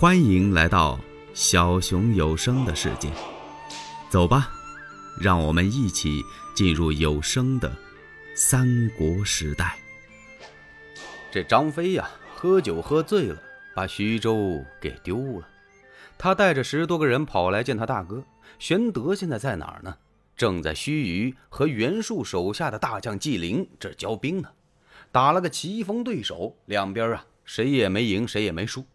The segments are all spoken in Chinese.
欢迎来到小熊有声的世界，走吧，让我们一起进入有声的三国时代。这张飞呀，喝酒喝醉了，把徐州给丢了。他带着十多个人跑来见他大哥玄德，现在在哪儿呢？正在须臾和袁术手下的大将纪灵这交兵呢，打了个棋逢对手，两边啊谁也没赢，谁也没输。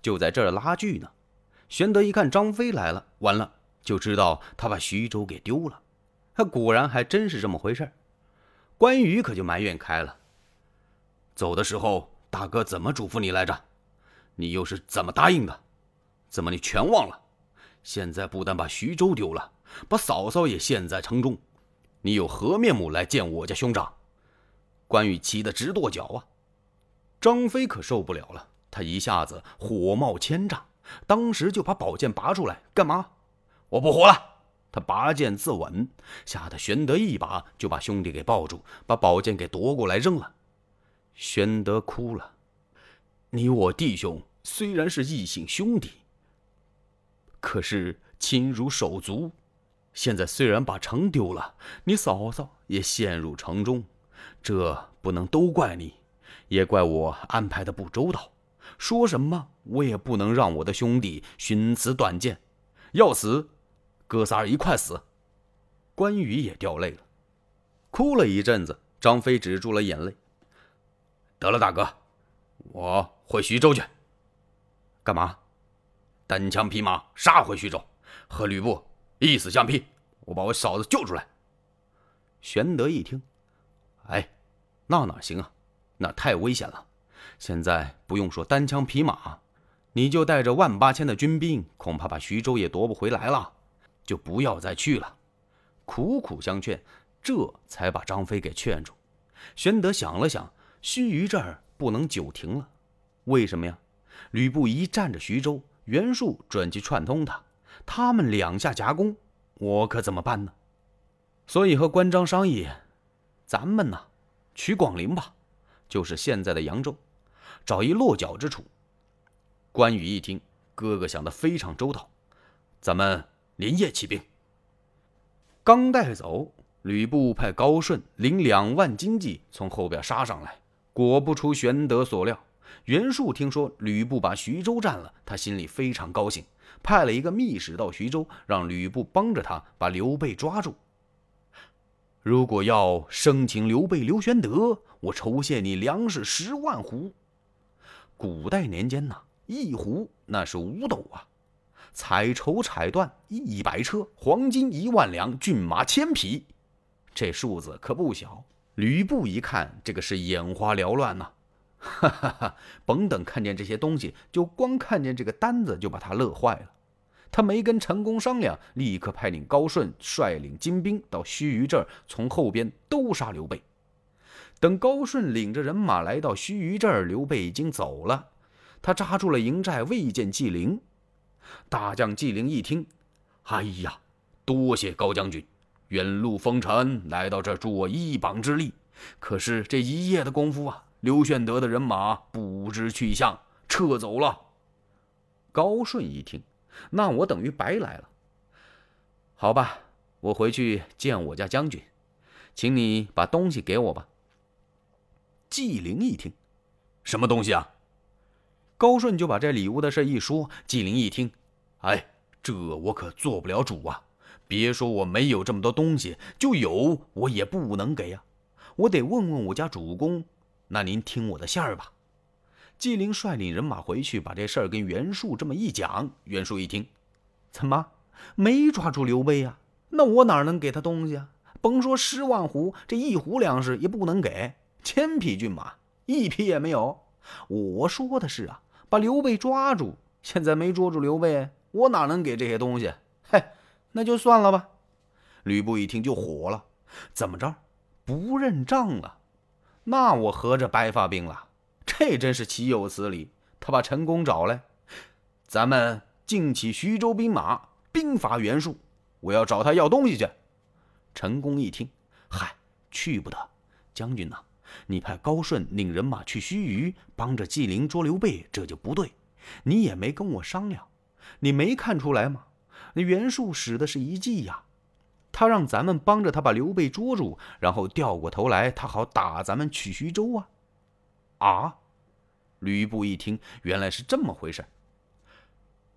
就在这儿拉锯呢，玄德一看张飞来了，完了，就知道他把徐州给丢了。他果然还真是这么回事关羽可就埋怨开了：“走的时候，大哥怎么嘱咐你来着？你又是怎么答应的？怎么你全忘了？现在不但把徐州丢了，把嫂嫂也陷在城中，你有何面目来见我家兄长？”关羽气得直跺脚啊！张飞可受不了了。他一下子火冒千丈，当时就把宝剑拔出来，干嘛？我不活了！他拔剑自刎，吓得玄德一把就把兄弟给抱住，把宝剑给夺过来扔了。玄德哭了：“你我弟兄虽然是异姓兄弟，可是亲如手足。现在虽然把城丢了，你嫂嫂也陷入城中，这不能都怪你，也怪我安排的不周到。”说什么我也不能让我的兄弟寻此短见，要死，哥仨一块死。关羽也掉泪了，哭了一阵子。张飞止住了眼泪。得了，大哥，我回徐州去。干嘛？单枪匹马杀回徐州，和吕布一死相拼。我把我嫂子救出来。玄德一听，哎，那哪行啊？那太危险了。现在不用说单枪匹马，你就带着万八千的军兵，恐怕把徐州也夺不回来了，就不要再去了。苦苦相劝，这才把张飞给劝住。玄德想了想，须臾这儿不能久停了。为什么呀？吕布一占着徐州，袁术准去串通他，他们两下夹攻，我可怎么办呢？所以和关张商议，咱们呢，取广陵吧，就是现在的扬州。找一落脚之处。关羽一听，哥哥想的非常周到，咱们连夜起兵。刚带走，吕布派高顺领两万精骑从后边杀上来。果不出玄德所料，袁术听说吕布把徐州占了，他心里非常高兴，派了一个密使到徐州，让吕布帮着他把刘备抓住。如果要生擒刘备、刘玄德，我酬谢你粮食十万斛。古代年间呐，一壶那是五斗啊，彩绸彩缎一百车，黄金一万两，骏马千匹，这数字可不小。吕布一看，这个是眼花缭乱呐，哈哈哈！甭等看见这些东西，就光看见这个单子就把他乐坏了。他没跟陈宫商量，立刻派领高顺率领精兵到须臾这儿，从后边兜杀刘备。等高顺领着人马来到须臾这儿，刘备已经走了。他扎住了营寨，未见纪灵。大将纪灵一听，哎呀，多谢高将军，远路风尘来到这儿助我一膀之力。可是这一夜的功夫啊，刘玄德的人马不知去向，撤走了。高顺一听，那我等于白来了。好吧，我回去见我家将军，请你把东西给我吧。纪灵一听，什么东西啊？高顺就把这礼物的事一说。纪灵一听，哎，这我可做不了主啊！别说我没有这么多东西，就有我也不能给啊！我得问问我家主公。那您听我的信儿吧。纪灵率领人马回去，把这事儿跟袁术这么一讲。袁术一听，怎么没抓住刘备呀？那我哪能给他东西啊？甭说十万斛，这一斛粮食也不能给。千匹骏马，一匹也没有。我说的是啊，把刘备抓住。现在没捉住刘备，我哪能给这些东西？嘿，那就算了吧。吕布一听就火了，怎么着，不认账了？那我合着白发兵了？这真是岂有此理！他把陈宫找来，咱们尽起徐州兵马，兵伐袁术。我要找他要东西去。陈宫一听，嗨，去不得，将军呐。你派高顺领人马去须臾，帮着纪灵捉刘备，这就不对。你也没跟我商量，你没看出来吗？那袁术使的是一计呀，他让咱们帮着他把刘备捉住，然后掉过头来，他好打咱们取徐州啊！啊！吕布一听，原来是这么回事。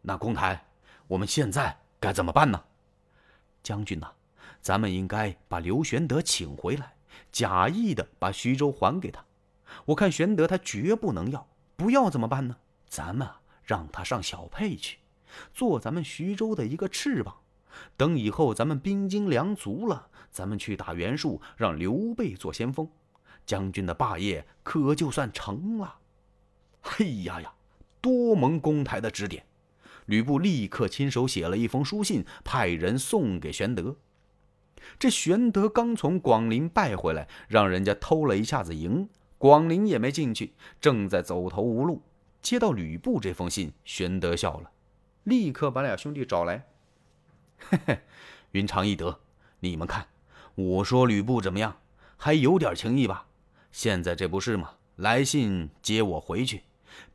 那公台，我们现在该怎么办呢？将军呐，咱们应该把刘玄德请回来，假意的把徐州还给他。我看玄德他绝不能要，不要怎么办呢？咱们让他上小沛去，做咱们徐州的一个翅膀。等以后咱们兵精粮足了，咱们去打袁术，让刘备做先锋。将军的霸业可就算成了。嘿呀呀，多蒙公台的指点。吕布立刻亲手写了一封书信，派人送给玄德。这玄德刚从广陵败回来，让人家偷了一下子营，广陵也没进去，正在走投无路。接到吕布这封信，玄德笑了，立刻把俩兄弟找来。嘿嘿，云长翼德，你们看，我说吕布怎么样？还有点情义吧？现在这不是吗？来信接我回去，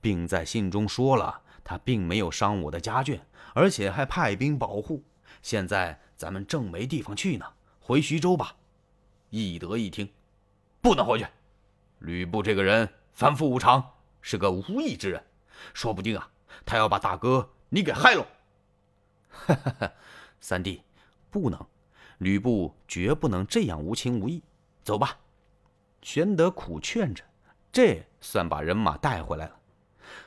并在信中说了。他并没有伤我的家眷，而且还派兵保护。现在咱们正没地方去呢，回徐州吧。翼德一听，不能回去。吕布这个人反复无常，是个无义之人，说不定啊，他要把大哥你给害了。哈哈哈，三弟，不能，吕布绝不能这样无情无义。走吧。玄德苦劝着，这算把人马带回来了。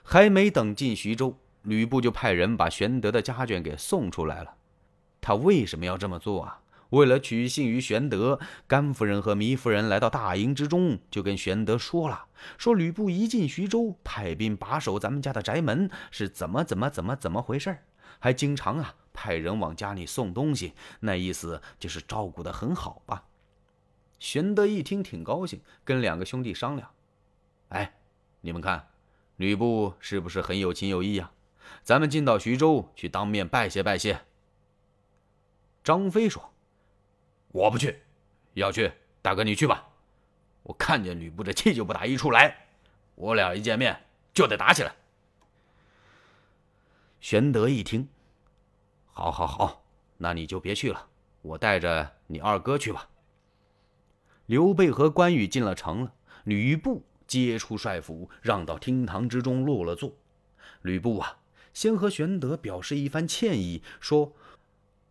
还没等进徐州，吕布就派人把玄德的家眷给送出来了。他为什么要这么做啊？为了取信于玄德。甘夫人和糜夫人来到大营之中，就跟玄德说了：“说吕布一进徐州，派兵把守咱们家的宅门，是怎么怎么怎么怎么回事？还经常啊派人往家里送东西，那意思就是照顾得很好吧？”玄德一听挺高兴，跟两个兄弟商量：“哎，你们看。”吕布是不是很有情有义呀？咱们进到徐州去当面拜谢拜谢。张飞说：“我不去，要去大哥你去吧。我看见吕布这气就不打一处来，我俩一见面就得打起来。”玄德一听：“好，好，好，那你就别去了，我带着你二哥去吧。”刘备和关羽进了城了，吕布。接出帅府，让到厅堂之中落了座。吕布啊，先和玄德表示一番歉意，说：“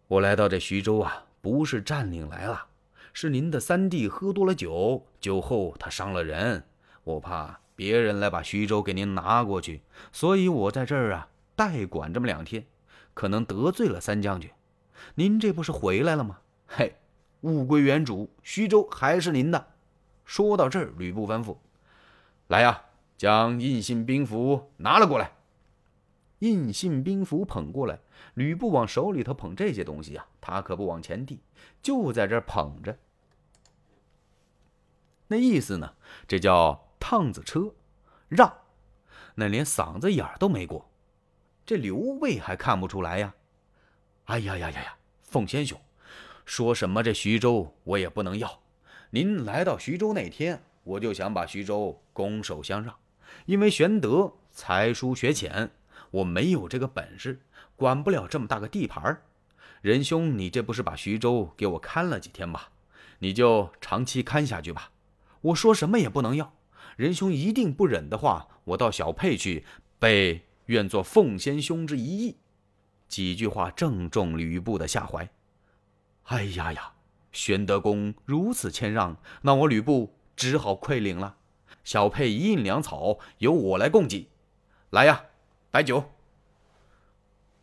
我来到这徐州啊，不是占领来了，是您的三弟喝多了酒，酒后他伤了人，我怕别人来把徐州给您拿过去，所以我在这儿啊代管这么两天，可能得罪了三将军。您这不是回来了吗？嘿，物归原主，徐州还是您的。”说到这儿，吕布吩咐。来呀，将印信兵符拿了过来。印信兵符捧过来，吕布往手里头捧这些东西呀，他可不往前递，就在这捧着。那意思呢，这叫趟子车，让，那连嗓子眼儿都没过。这刘备还看不出来呀？哎呀呀呀呀！凤仙兄，说什么这徐州我也不能要。您来到徐州那天。我就想把徐州拱手相让，因为玄德才疏学浅，我没有这个本事，管不了这么大个地盘仁兄，你这不是把徐州给我看了几天吗？你就长期看下去吧。我说什么也不能要。仁兄一定不忍的话，我到小沛去，备愿做奉先兄之一役。几句话正中吕布的下怀。哎呀呀，玄德公如此谦让，那我吕布。只好愧领了，小沛一应粮草由我来供给。来呀，摆酒。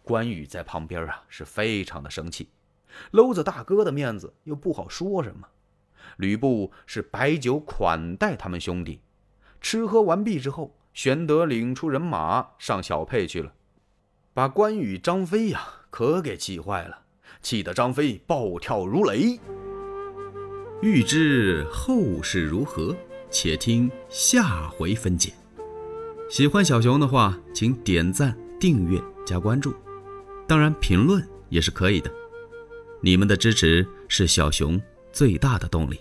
关羽在旁边啊，是非常的生气，搂着大哥的面子又不好说什么。吕布是摆酒款待他们兄弟。吃喝完毕之后，玄德领出人马上小沛去了，把关羽、张飞呀可给气坏了，气得张飞暴跳如雷。欲知后事如何，且听下回分解。喜欢小熊的话，请点赞、订阅、加关注，当然评论也是可以的。你们的支持是小熊最大的动力。